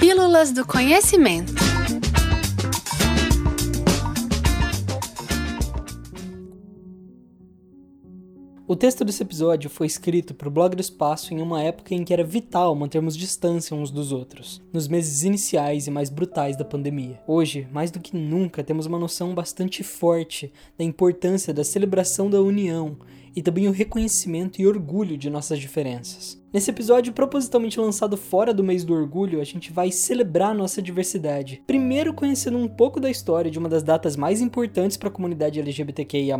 Pílulas do Conhecimento. O texto desse episódio foi escrito para o blog do espaço em uma época em que era vital mantermos distância uns dos outros, nos meses iniciais e mais brutais da pandemia. Hoje, mais do que nunca, temos uma noção bastante forte da importância da celebração da união e também o reconhecimento e orgulho de nossas diferenças. Nesse episódio propositalmente lançado fora do mês do orgulho, a gente vai celebrar nossa diversidade. Primeiro conhecendo um pouco da história de uma das datas mais importantes para a comunidade LGBTQIA+,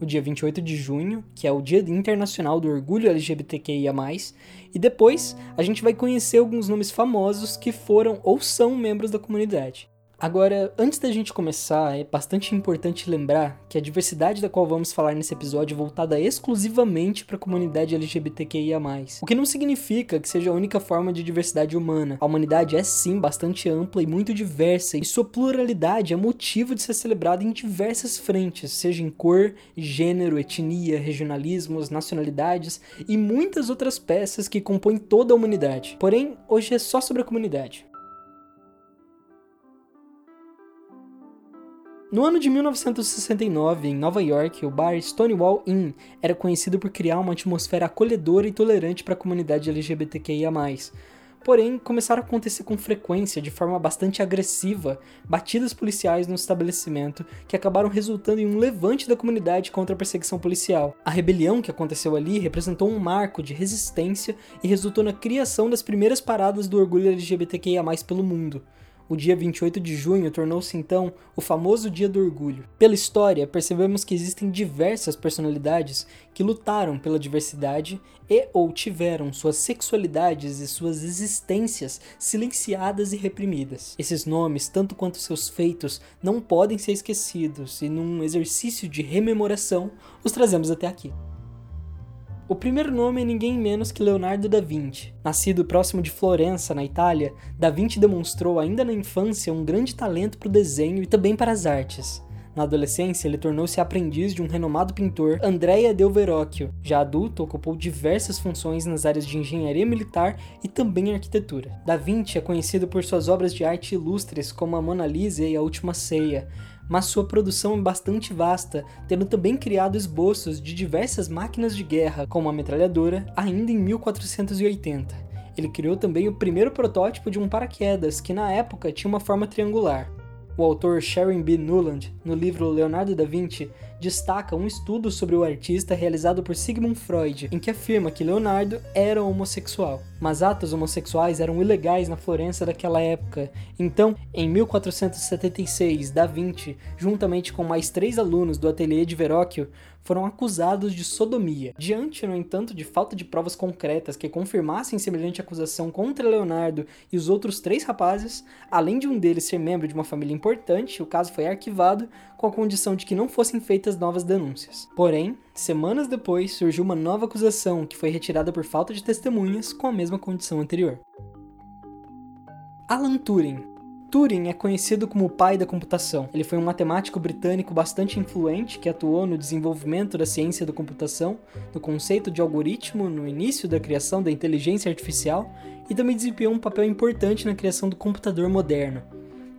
o dia 28 de junho, que é o Dia Internacional do Orgulho LGBTQIA+, e depois a gente vai conhecer alguns nomes famosos que foram ou são membros da comunidade. Agora, antes da gente começar, é bastante importante lembrar que a diversidade da qual vamos falar nesse episódio é voltada exclusivamente para a comunidade LGBTQIA+. O que não significa que seja a única forma de diversidade humana. A humanidade é sim bastante ampla e muito diversa, e sua pluralidade é motivo de ser celebrada em diversas frentes, seja em cor, gênero, etnia, regionalismos, nacionalidades e muitas outras peças que compõem toda a humanidade. Porém, hoje é só sobre a comunidade. No ano de 1969, em Nova York, o bar Stonewall Inn era conhecido por criar uma atmosfera acolhedora e tolerante para a comunidade LGBTQIA+. Porém, começaram a acontecer com frequência, de forma bastante agressiva, batidas policiais no estabelecimento que acabaram resultando em um levante da comunidade contra a perseguição policial. A rebelião que aconteceu ali representou um marco de resistência e resultou na criação das primeiras paradas do orgulho LGBTQIA+, pelo mundo. O dia 28 de junho tornou-se então o famoso Dia do Orgulho. Pela história, percebemos que existem diversas personalidades que lutaram pela diversidade e ou tiveram suas sexualidades e suas existências silenciadas e reprimidas. Esses nomes, tanto quanto seus feitos, não podem ser esquecidos e num exercício de rememoração os trazemos até aqui. O primeiro nome é ninguém menos que Leonardo da Vinci. Nascido próximo de Florença, na Itália, da Vinci demonstrou ainda na infância um grande talento para o desenho e também para as artes. Na adolescência, ele tornou-se aprendiz de um renomado pintor, Andrea del Verrocchio. Já adulto, ocupou diversas funções nas áreas de engenharia militar e também arquitetura. Da Vinci é conhecido por suas obras de arte ilustres como a Mona Lisa e a Última Ceia, mas sua produção é bastante vasta, tendo também criado esboços de diversas máquinas de guerra, como a metralhadora, ainda em 1480. Ele criou também o primeiro protótipo de um paraquedas, que na época tinha uma forma triangular. O autor Sharon B. Nuland, no livro Leonardo da Vinci, destaca um estudo sobre o artista realizado por Sigmund Freud, em que afirma que Leonardo era homossexual. Mas atos homossexuais eram ilegais na Florença daquela época. Então, em 1476, Da Vinci, juntamente com mais três alunos do ateliê de Verrocchio, foram acusados de sodomia. Diante, no entanto, de falta de provas concretas que confirmassem semelhante acusação contra Leonardo e os outros três rapazes, além de um deles ser membro de uma família importante, o caso foi arquivado com a condição de que não fossem feitas novas denúncias. Porém, semanas depois surgiu uma nova acusação que foi retirada por falta de testemunhas com a mesma condição anterior. Alan Turing Turing é conhecido como o pai da computação. Ele foi um matemático britânico bastante influente que atuou no desenvolvimento da ciência da computação, no conceito de algoritmo, no início da criação da inteligência artificial e também desempenhou um papel importante na criação do computador moderno.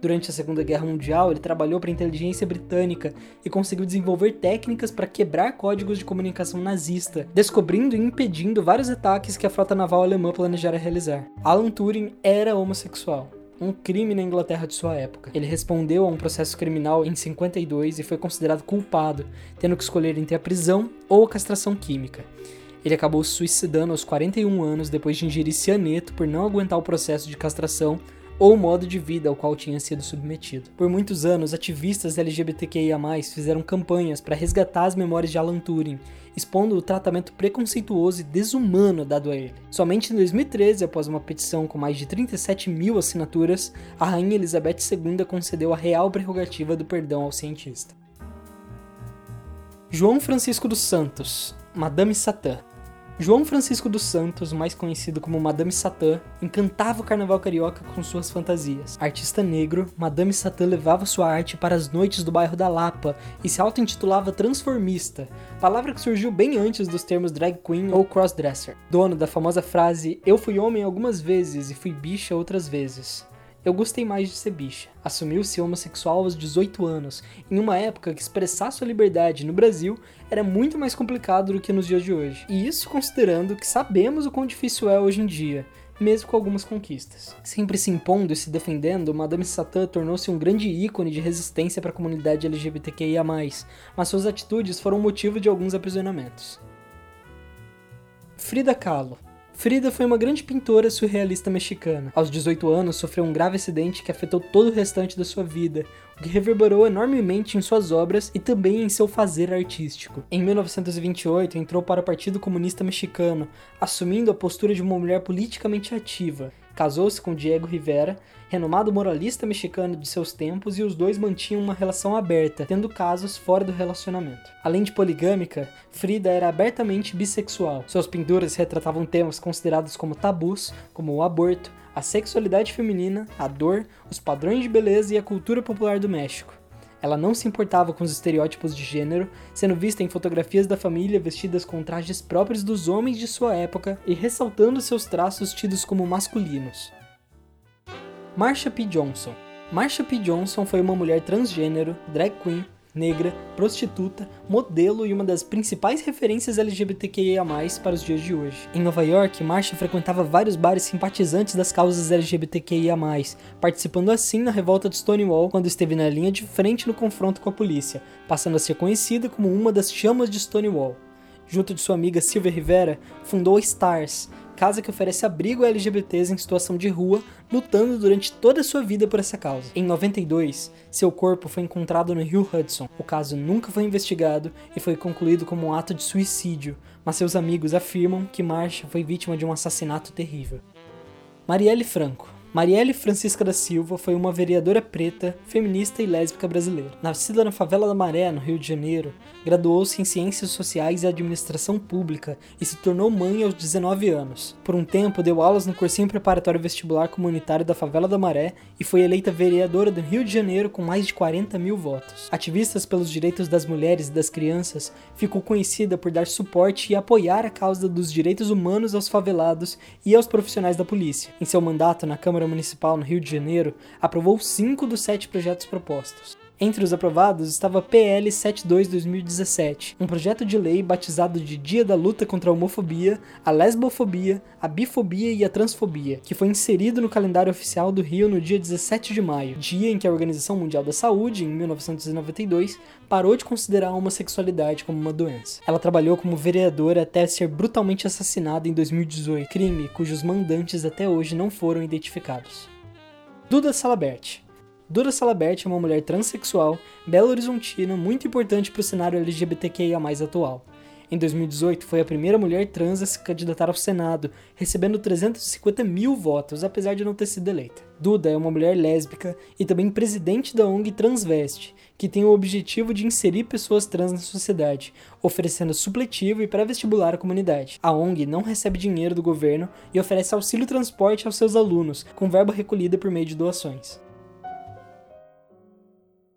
Durante a Segunda Guerra Mundial, ele trabalhou para a inteligência britânica e conseguiu desenvolver técnicas para quebrar códigos de comunicação nazista, descobrindo e impedindo vários ataques que a frota naval alemã planejara realizar. Alan Turing era homossexual um crime na Inglaterra de sua época. Ele respondeu a um processo criminal em 52 e foi considerado culpado, tendo que escolher entre a prisão ou a castração química. Ele acabou se suicidando aos 41 anos depois de ingerir cianeto por não aguentar o processo de castração ou modo de vida ao qual tinha sido submetido. Por muitos anos, ativistas LGBTQIA+, fizeram campanhas para resgatar as memórias de Alan Turing, expondo o tratamento preconceituoso e desumano dado a ele. Somente em 2013, após uma petição com mais de 37 mil assinaturas, a Rainha Elizabeth II concedeu a real prerrogativa do perdão ao cientista. João Francisco dos Santos, Madame Satã, João Francisco dos Santos, mais conhecido como Madame Satã, encantava o carnaval carioca com suas fantasias. Artista negro, Madame Satã levava sua arte para as noites do bairro da Lapa e se auto-intitulava transformista, palavra que surgiu bem antes dos termos drag queen ou crossdresser. Dono da famosa frase Eu fui homem algumas vezes e fui bicha outras vezes. Eu gostei mais de ser bicha. Assumiu-se homossexual aos 18 anos, em uma época que expressar sua liberdade no Brasil era muito mais complicado do que nos dias de hoje. E isso considerando que sabemos o quão difícil é hoje em dia, mesmo com algumas conquistas. Sempre se impondo e se defendendo, Madame Satã tornou-se um grande ícone de resistência para a comunidade LGBTQIA+, mas suas atitudes foram motivo de alguns aprisionamentos. Frida Kahlo Frida foi uma grande pintora surrealista mexicana. Aos 18 anos, sofreu um grave acidente que afetou todo o restante da sua vida, o que reverberou enormemente em suas obras e também em seu fazer artístico. Em 1928, entrou para o Partido Comunista Mexicano, assumindo a postura de uma mulher politicamente ativa. Casou-se com Diego Rivera, renomado moralista mexicano de seus tempos, e os dois mantinham uma relação aberta, tendo casos fora do relacionamento. Além de poligâmica, Frida era abertamente bissexual. Suas pinturas retratavam temas considerados como tabus, como o aborto, a sexualidade feminina, a dor, os padrões de beleza e a cultura popular do México. Ela não se importava com os estereótipos de gênero, sendo vista em fotografias da família vestidas com trajes próprios dos homens de sua época e ressaltando seus traços tidos como masculinos. Marsha P. Johnson Marsha P. Johnson foi uma mulher transgênero, drag queen, negra, prostituta, modelo e uma das principais referências LGBTQIA+, para os dias de hoje. Em Nova York, Marsha frequentava vários bares simpatizantes das causas LGBTQIA+, participando assim na revolta de Stonewall quando esteve na linha de frente no confronto com a polícia, passando a ser conhecida como uma das chamas de Stonewall. Junto de sua amiga Silvia Rivera, fundou a Stars, casa que oferece abrigo a LGBTs em situação de rua, lutando durante toda a sua vida por essa causa. Em 92, seu corpo foi encontrado no rio Hudson. O caso nunca foi investigado e foi concluído como um ato de suicídio, mas seus amigos afirmam que Marsha foi vítima de um assassinato terrível. Marielle Franco Marielle Francisca da Silva foi uma vereadora preta, feminista e lésbica brasileira. Nascida na favela da Maré, no Rio de Janeiro, graduou-se em Ciências Sociais e Administração Pública e se tornou mãe aos 19 anos. Por um tempo, deu aulas no cursinho preparatório vestibular comunitário da favela da Maré e foi eleita vereadora do Rio de Janeiro com mais de 40 mil votos. Ativista pelos direitos das mulheres e das crianças, ficou conhecida por dar suporte e apoiar a causa dos direitos humanos aos favelados e aos profissionais da polícia. Em seu mandato na Câmara Câmara Municipal no Rio de Janeiro aprovou cinco dos sete projetos propostos. Entre os aprovados estava PL 72-2017, um projeto de lei batizado de Dia da Luta contra a Homofobia, a Lesbofobia, a Bifobia e a Transfobia, que foi inserido no calendário oficial do Rio no dia 17 de maio, dia em que a Organização Mundial da Saúde, em 1992, parou de considerar a homossexualidade como uma doença. Ela trabalhou como vereadora até ser brutalmente assassinada em 2018, crime cujos mandantes até hoje não foram identificados. Duda Salabert Dura Salabert é uma mulher transexual, belo horizontina, muito importante para o cenário LGBTQIA atual. Em 2018, foi a primeira mulher trans a se candidatar ao Senado, recebendo 350 mil votos, apesar de não ter sido eleita. Duda é uma mulher lésbica e também presidente da ONG Transveste, que tem o objetivo de inserir pessoas trans na sociedade, oferecendo supletivo e pré-vestibular à comunidade. A ONG não recebe dinheiro do governo e oferece auxílio transporte aos seus alunos, com verba recolhida por meio de doações.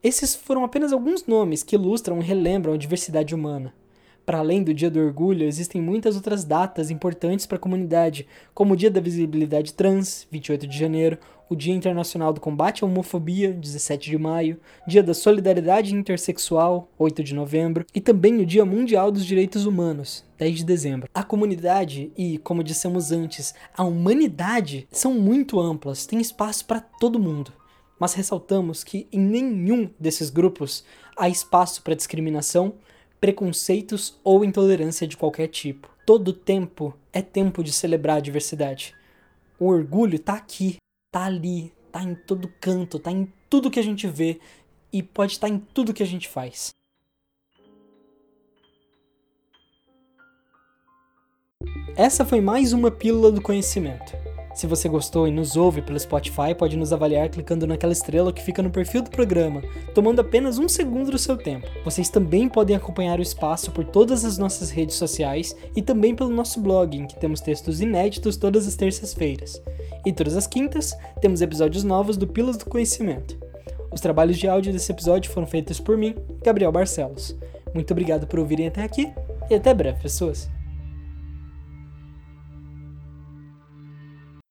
Esses foram apenas alguns nomes que ilustram e relembram a diversidade humana. Para além do Dia do Orgulho, existem muitas outras datas importantes para a comunidade, como o Dia da Visibilidade Trans, 28 de janeiro, o Dia Internacional do Combate à Homofobia, 17 de maio, Dia da Solidariedade Intersexual, 8 de novembro, e também o Dia Mundial dos Direitos Humanos, 10 de dezembro. A comunidade e, como dissemos antes, a humanidade são muito amplas, tem espaço para todo mundo mas ressaltamos que em nenhum desses grupos há espaço para discriminação, preconceitos ou intolerância de qualquer tipo. Todo tempo é tempo de celebrar a diversidade. O orgulho está aqui, está ali, está em todo canto, está em tudo que a gente vê e pode estar tá em tudo que a gente faz. Essa foi mais uma pílula do conhecimento. Se você gostou e nos ouve pelo Spotify, pode nos avaliar clicando naquela estrela que fica no perfil do programa, tomando apenas um segundo do seu tempo. Vocês também podem acompanhar o espaço por todas as nossas redes sociais e também pelo nosso blog, em que temos textos inéditos todas as terças-feiras. E todas as quintas, temos episódios novos do Pilas do Conhecimento. Os trabalhos de áudio desse episódio foram feitos por mim, Gabriel Barcelos. Muito obrigado por ouvirem até aqui e até breve, pessoas!